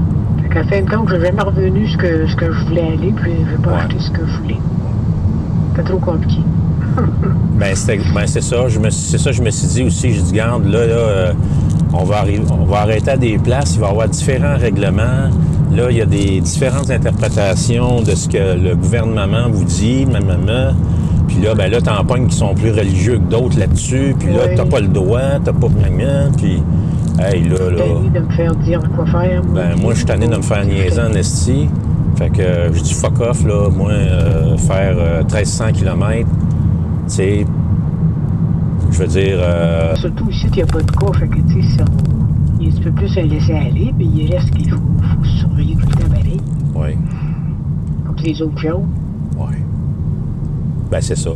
Fait qu'à la fin de compte, je n'ai jamais revenu ce que, ce que je voulais aller, puis je n'ai pas Ouais. acheté ce que je voulais. C'était trop compliqué. [laughs] Ben, ben, c'est ça. Je me, c'est ça, je me suis dit aussi. Je dis, garde, là, là, euh, on, va arriver, on va arrêter à des places. Il va y avoir différents règlements. Là, il y a des différentes interprétations de ce que le gouvernement vous dit, maman. Puis là, ben là, t'en pognes qui sont plus religieux que d'autres là-dessus. Puis là, t'as pas le droit, t'as pas maman. Puis, hey, là, là. De me faire dire quoi faire. Ben, moi, je suis tanné de me faire niaiser en esti. Fait que euh, je dis fuck off, là. Moi, euh, faire euh, 1300 km, tu sais, je veux dire, euh, Surtout ici, il n'y a pas de cas, fait que tu sais, il est un peu plus à laisser aller, mais il reste qu'il faut, faut surveiller tout le temps pareil, ouais, comme les autres choses. ouais. Ben, c'est ça.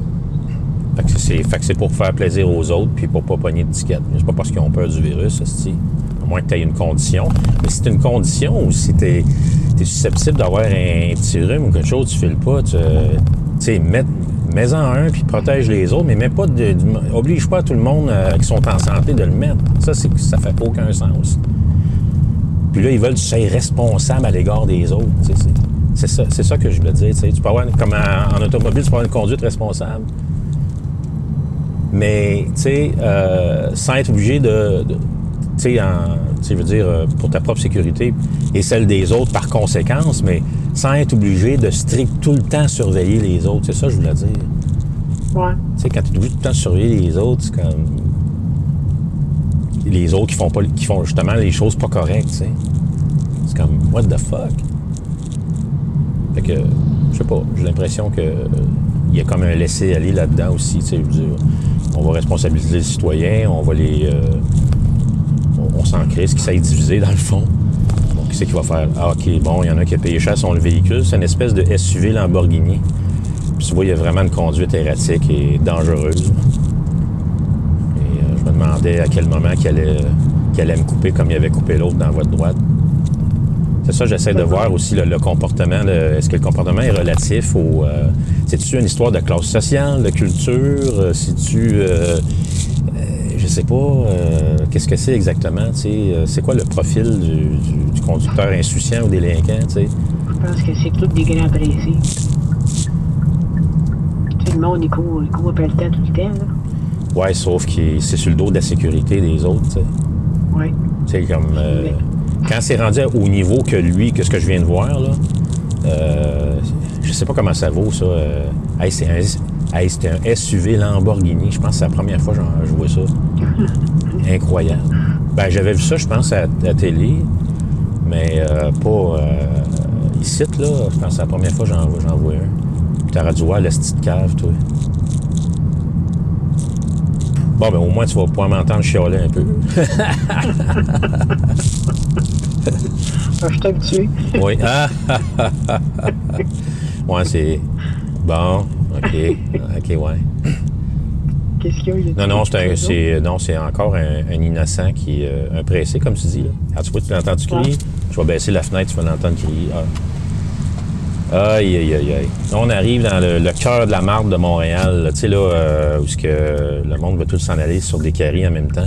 Fait que c'est, que c'est pour faire plaisir aux autres, puis pour pas pogner de ticket. C'est pas parce qu'ils ont peur du virus, esti. À moins que tu aies une condition. Mais si c'est une condition ou si tu es, susceptible d'avoir un petit rhume ou quelque chose, tu files pas, tu tu sais, mets, mets-en un, puis protège les autres, mais mets pas de, oblige pas tout le monde euh, qui sont en santé de le mettre. Ça, c'est, ça fait aucun sens. Puis là, ils veulent que tu sois responsable à l'égard des autres. tu C'est, c'est ça, c'est ça que je voulais dire. tu sais. Tu peux avoir, comme en, en automobile, tu peux avoir une conduite responsable. Mais, tu sais, euh, sans être obligé de. de- tu sais, en- tu sais, je veux dire, euh, pour ta propre sécurité et celle des autres par conséquence, mais sans être obligé de strict tout le temps surveiller les autres. C'est ça que je voulais dire. Ouais. Tu sais, quand tu es obligé tout le temps de surveiller les autres, c'est comme. Les autres qui font, pas, qui font justement les choses pas correctes, tu sais. C'est comme, what the fuck? Fait que, je sais pas, j'ai l'impression que euh, il y a comme un laisser-aller là-dedans aussi. Je veux dire, on va responsabiliser les citoyens, on va les. euh, on, s'en crée, ce qui s'est divisé dans le fond. Donc, qui c'est qui va faire? Ah, OK, bon, il y en a qui a payé cher son véhicule. C'est une espèce de SUV Lamborghini. Puis tu vois, il y a vraiment une conduite erratique et dangereuse. Et euh, je me demandais à quel moment qu'il allait, allait me couper comme il avait coupé l'autre dans votre droite. C'est ça, j'essaie de voir aussi le, le comportement. Est-ce que le comportement est relatif au. euh, C'est-tu une histoire de classe sociale, de culture? euh, C'est-tu. euh, euh, je sais pas. euh, Qu'est-ce que c'est exactement? C'est quoi le profil du, du- du conducteur insouciant ou délinquant? tu sais? Je pense que c'est tous des grands pressés. Tout le monde, il court, il court après le temps tout le temps, là. Ouais, sauf que c'est sur le dos de la sécurité des autres. tu sais. Ouais. C'est comme. euh, quand c'est rendu au niveau que lui, que ce que je viens de voir, là, euh, je sais pas comment ça vaut, ça. euh, hey, c'est un, hey, un SUV Lamborghini. Je pense que c'est la première fois que j'en- je vois ça. [laughs] Incroyable. Ben, j'avais vu ça, je pense, à la télé, mais euh, pas euh, ici, là. Je pense que c'est la première fois que j'en vois un. T'aurais dû voir la petite cave, toi? Bon, ben au moins, tu vas pouvoir m'entendre chialer un peu. [laughs] Je suis habitué. Oui. Ah, ah, ah, ah, ah. ouais, c'est. Bon, OK. OK, ouais. Qu'est-ce qu'il y a? il y a Non, non, c'est non, c'est encore un, un innocent qui est euh, un pressé, comme tu dis. Là. Ah, tu vois, tu l'entends crier? Je vais baisser la fenêtre, tu vas l'entendre crier. Ah. Aïe, aïe, aïe, aïe. Là, on arrive dans le, le cœur de la marde de Montréal, tu sais, là, euh, où que le monde va tous s'en aller sur des carrés en même temps.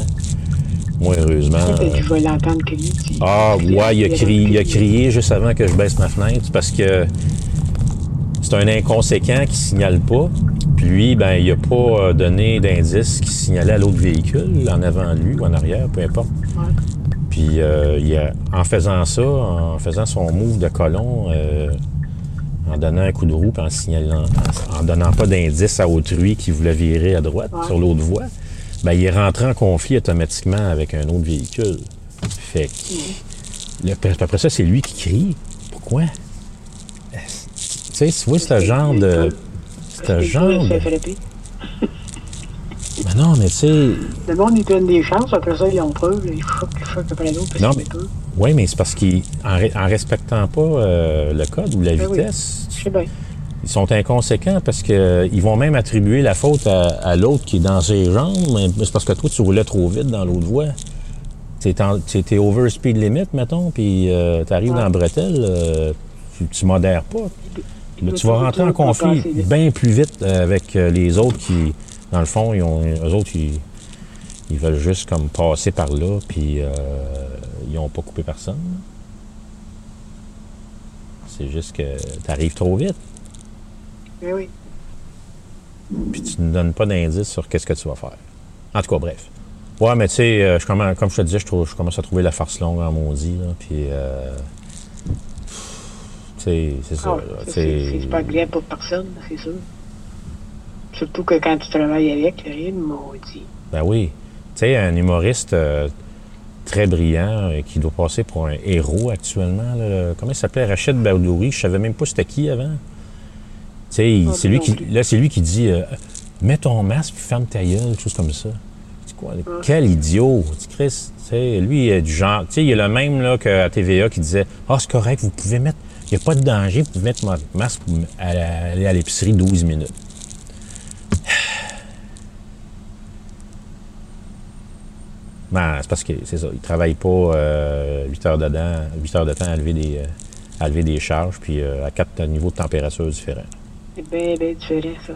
Moi, heureusement. Euh, je vais l'entendre crier. tu ah, ouais, il a, crié, il a crié. juste avant que je baisse ma fenêtre parce que c'est un inconséquent qui signale pas. Puis lui, ben, il a pas euh, donné d'indice qui signalait à l'autre véhicule, en avant de lui ou en arrière, peu importe. Ouais. Puis euh, il a- en faisant ça, en faisant son move de colon, euh, en donnant un coup de roue, puis en signalant, en, en donnant pas d'indice à autrui qui voulait virer à droite Ouais. sur l'autre voie, ben, il est rentré en conflit automatiquement avec un autre véhicule. Fait que, le- après ça, c'est lui qui crie. Pourquoi? Tu sais, tu vois, c'est le genre de. C'est un Parce que genre de. Mais [laughs] non, mais tu sais. Le monde, ils donnent des chances, après ça, ils ont peur. Ils fuck, ils fuck après l'autre. parce Non, qu'ils peur. Oui, mais c'est parce qu'en en respectant pas euh, le code ou la Ben oui. vitesse, Je sais bien. Ils sont inconséquents parce qu'ils vont même attribuer la faute à, à l'autre qui est dans ses jambes. Mais c'est parce que toi, tu roulais trop vite dans l'autre voie. Étais over speed limit, mettons, puis tu arrives dans la bretelle, euh, tu, tu modères pas. Là, tu vas rentrer en conflit bien plus vite euh, avec euh, les autres qui, dans le fond, ils ont, eux autres, ils, ils veulent juste comme passer par là, puis euh, ils n'ont pas coupé personne. C'est juste que tu arrives trop vite, Mais oui. puis tu ne donnes pas d'indice sur qu'est-ce que tu vas faire. En tout cas, bref. Ouais, mais tu sais, euh, je commence- comme je te disais, je, trouve- je commence à trouver la farce longue en maudit, là, puis... euh, tu sais, c'est ça. Ah, c'est pas agréable pour personne, c'est sûr. Surtout que quand tu travailles avec, le rythme, maudit. Ben oui. Tu sais, un humoriste euh, très brillant euh, qui doit passer pour un héros actuellement. là, comment il s'appelait? Rachid Badouri. Je savais même pas c'était qui avant. Ah, c'est lui non qui, là, c'est lui qui dit euh, Mets ton masque puis ferme ta gueule, quelque chose comme ça. C'est quoi? Quel idiot! Chris, lui, il est du genre. Tu sais, il est le même là, qu'à TVA qui disait Ah, c'est correct, vous pouvez mettre. Il n'y a pas de danger, vous pouvez mettre votre masque pour aller à l'épicerie 12 minutes. [sighs] Ben, c'est parce que c'est ça. Ils travaillent pas 8 heures dedans, 8 heures de temps à lever des, euh, à lever des charges, puis euh, à quatre niveaux de température différents. C'est bien, bien différent, ça.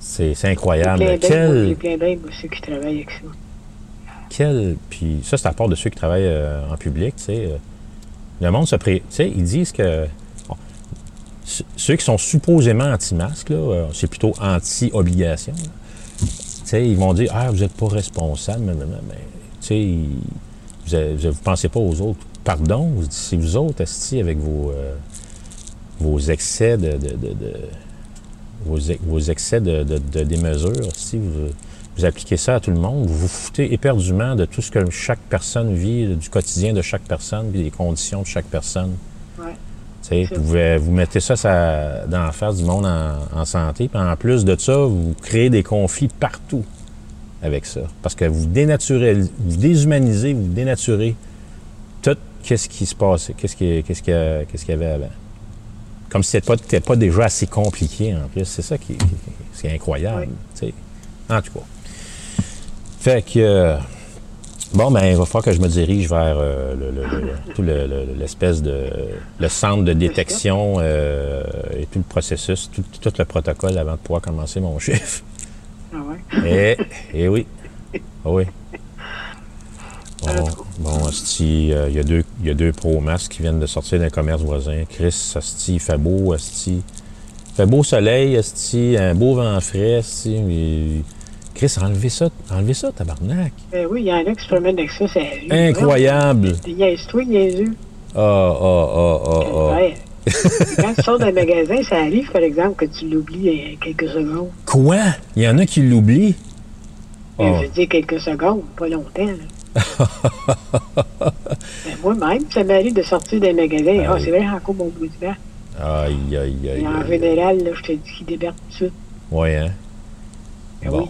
C'est incroyable. plein moi, Quel, J'ai plein aussi qui travaillent avec ça. quel. Puis ça, c'est à part de ceux qui travaillent euh, en public, tu sais. euh, le monde se pré. Tu sais, ils disent que. bon, ce- ceux qui sont supposément anti-masque, là, euh, c'est plutôt anti-obligation. Tu sais, ils vont dire Ah, vous n'êtes pas responsable, mais, tu sais, ils- vous ne vous pensez pas aux autres. Pardon, vous- c'est vous autres, esti, avec vos, euh, vos excès de. de- de- de- vos, ex- vos excès de, de, de démesure, si vous, vous appliquez ça à tout le monde, vous vous foutez éperdument de tout ce que chaque personne vit, du quotidien de chaque personne, puis des conditions de chaque personne. Ouais. Vous, vous mettez ça, ça dans la face du monde en, en santé, puis en plus de ça, vous créez des conflits partout avec ça. Parce que vous dénaturez, vous déshumanisez, vous dénaturez tout qu'est-ce qui se qu'est-ce qu'il y, a- qu'est-ce qu'il y avait avant. Comme si c'était pas, pas déjà assez compliqué en plus. C'est ça qui, qui- c'est incroyable. tu sais. En tout cas. Fait que. euh, Bon, ben, il va falloir que je me dirige vers euh, le- le- le- tout le- le- l'espèce de. le centre de détection euh, et tout le processus, tout, tout le protocole avant de pouvoir commencer mon [laughs] chiffre. Ah ouais? Eh, eh oui. Ah oui. Bon, bon asti, euh, il y a deux, il y a deux pro masques qui viennent de sortir d'un commerce voisin. Chris, asti, il fait beau, asti. Il fait beau soleil, asti, un beau vent frais, asti. mais- Chris, enlevez ça, enlevez ça, tabarnak. Ben oui, il y en a qui se promènent avec ça, c'est Incroyable. Niaise-toi, niaiseux. Ah, ah, ah, ah, ah. Ouais. [laughs] Quand tu sors d'un magasin, ça arrive, par exemple, que tu l'oublies euh, quelques secondes. Quoi? Il y en a qui l'oublient? Euh, Ah. Je veux dire quelques secondes, pas longtemps. là. Ben, Moi-même, ça m'arrive de sortir d'un magasin. Ah, Ah c'est vrai, encore mon bout de vent. Aïe, aïe, aïe, Et en aïe. général, là, je te dis qu'il débarque tout de suite. Oui, hein? Ben Bon.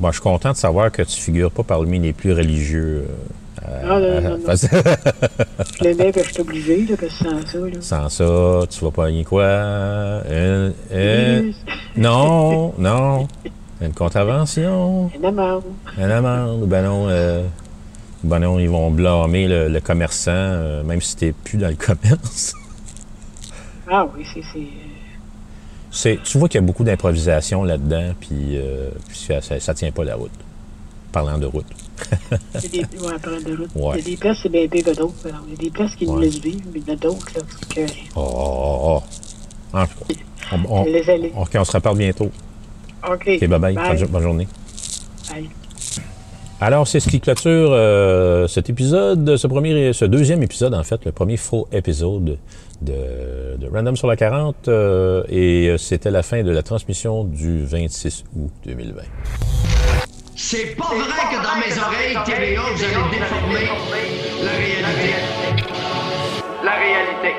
Moi, je suis content de savoir que tu figures pas parmi les plus religieux. euh, Ah, non, non, non, non. Je [laughs] le mets, puis je suis obligé, là, parce que sans ça, là. Sans ça, tu vas pogner quoi? Un- un- Plus. non, non. Une contravention. [laughs] Une amende. Une amende. Ben non, euh, ben non, ils vont blâmer le, le commerçant, euh, même si t'es plus dans le [laughs] commerce. Ah oui, c'est. euh, C'est, tu vois qu'il y a beaucoup d'improvisation là-dedans, puis, euh, puis ça, ça, ça tient pas la route. Parlant de route. [laughs] c'est des, ouais, parlant de route. Ouais. Il y a des places, c'est bien pire que d'autres. Il y a des places qui nous laissent vivre, mais il y en a d'autres, là. que- Oh, oh, oh. En tout cas, on, on- aller. OK, on se reparle bientôt. OK. OK, bye-bye. Bonne journée. Bye. Alors, c'est ce qui clôture euh, cet épisode, ce premier, ce deuxième épisode, en fait, le premier faux épisode de, Random sur la 40. euh, et euh, c'était la fin de la transmission du 26 août 2020. C'est pas vrai que dans mes oreilles, TVA, la réalité. La réalité.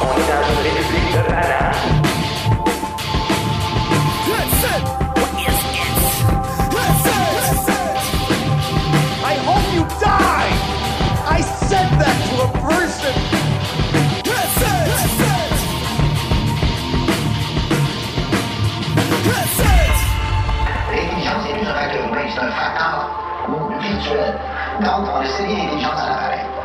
On est dans république de facteur humain, c'est un facteur virtuel. Donc, on a série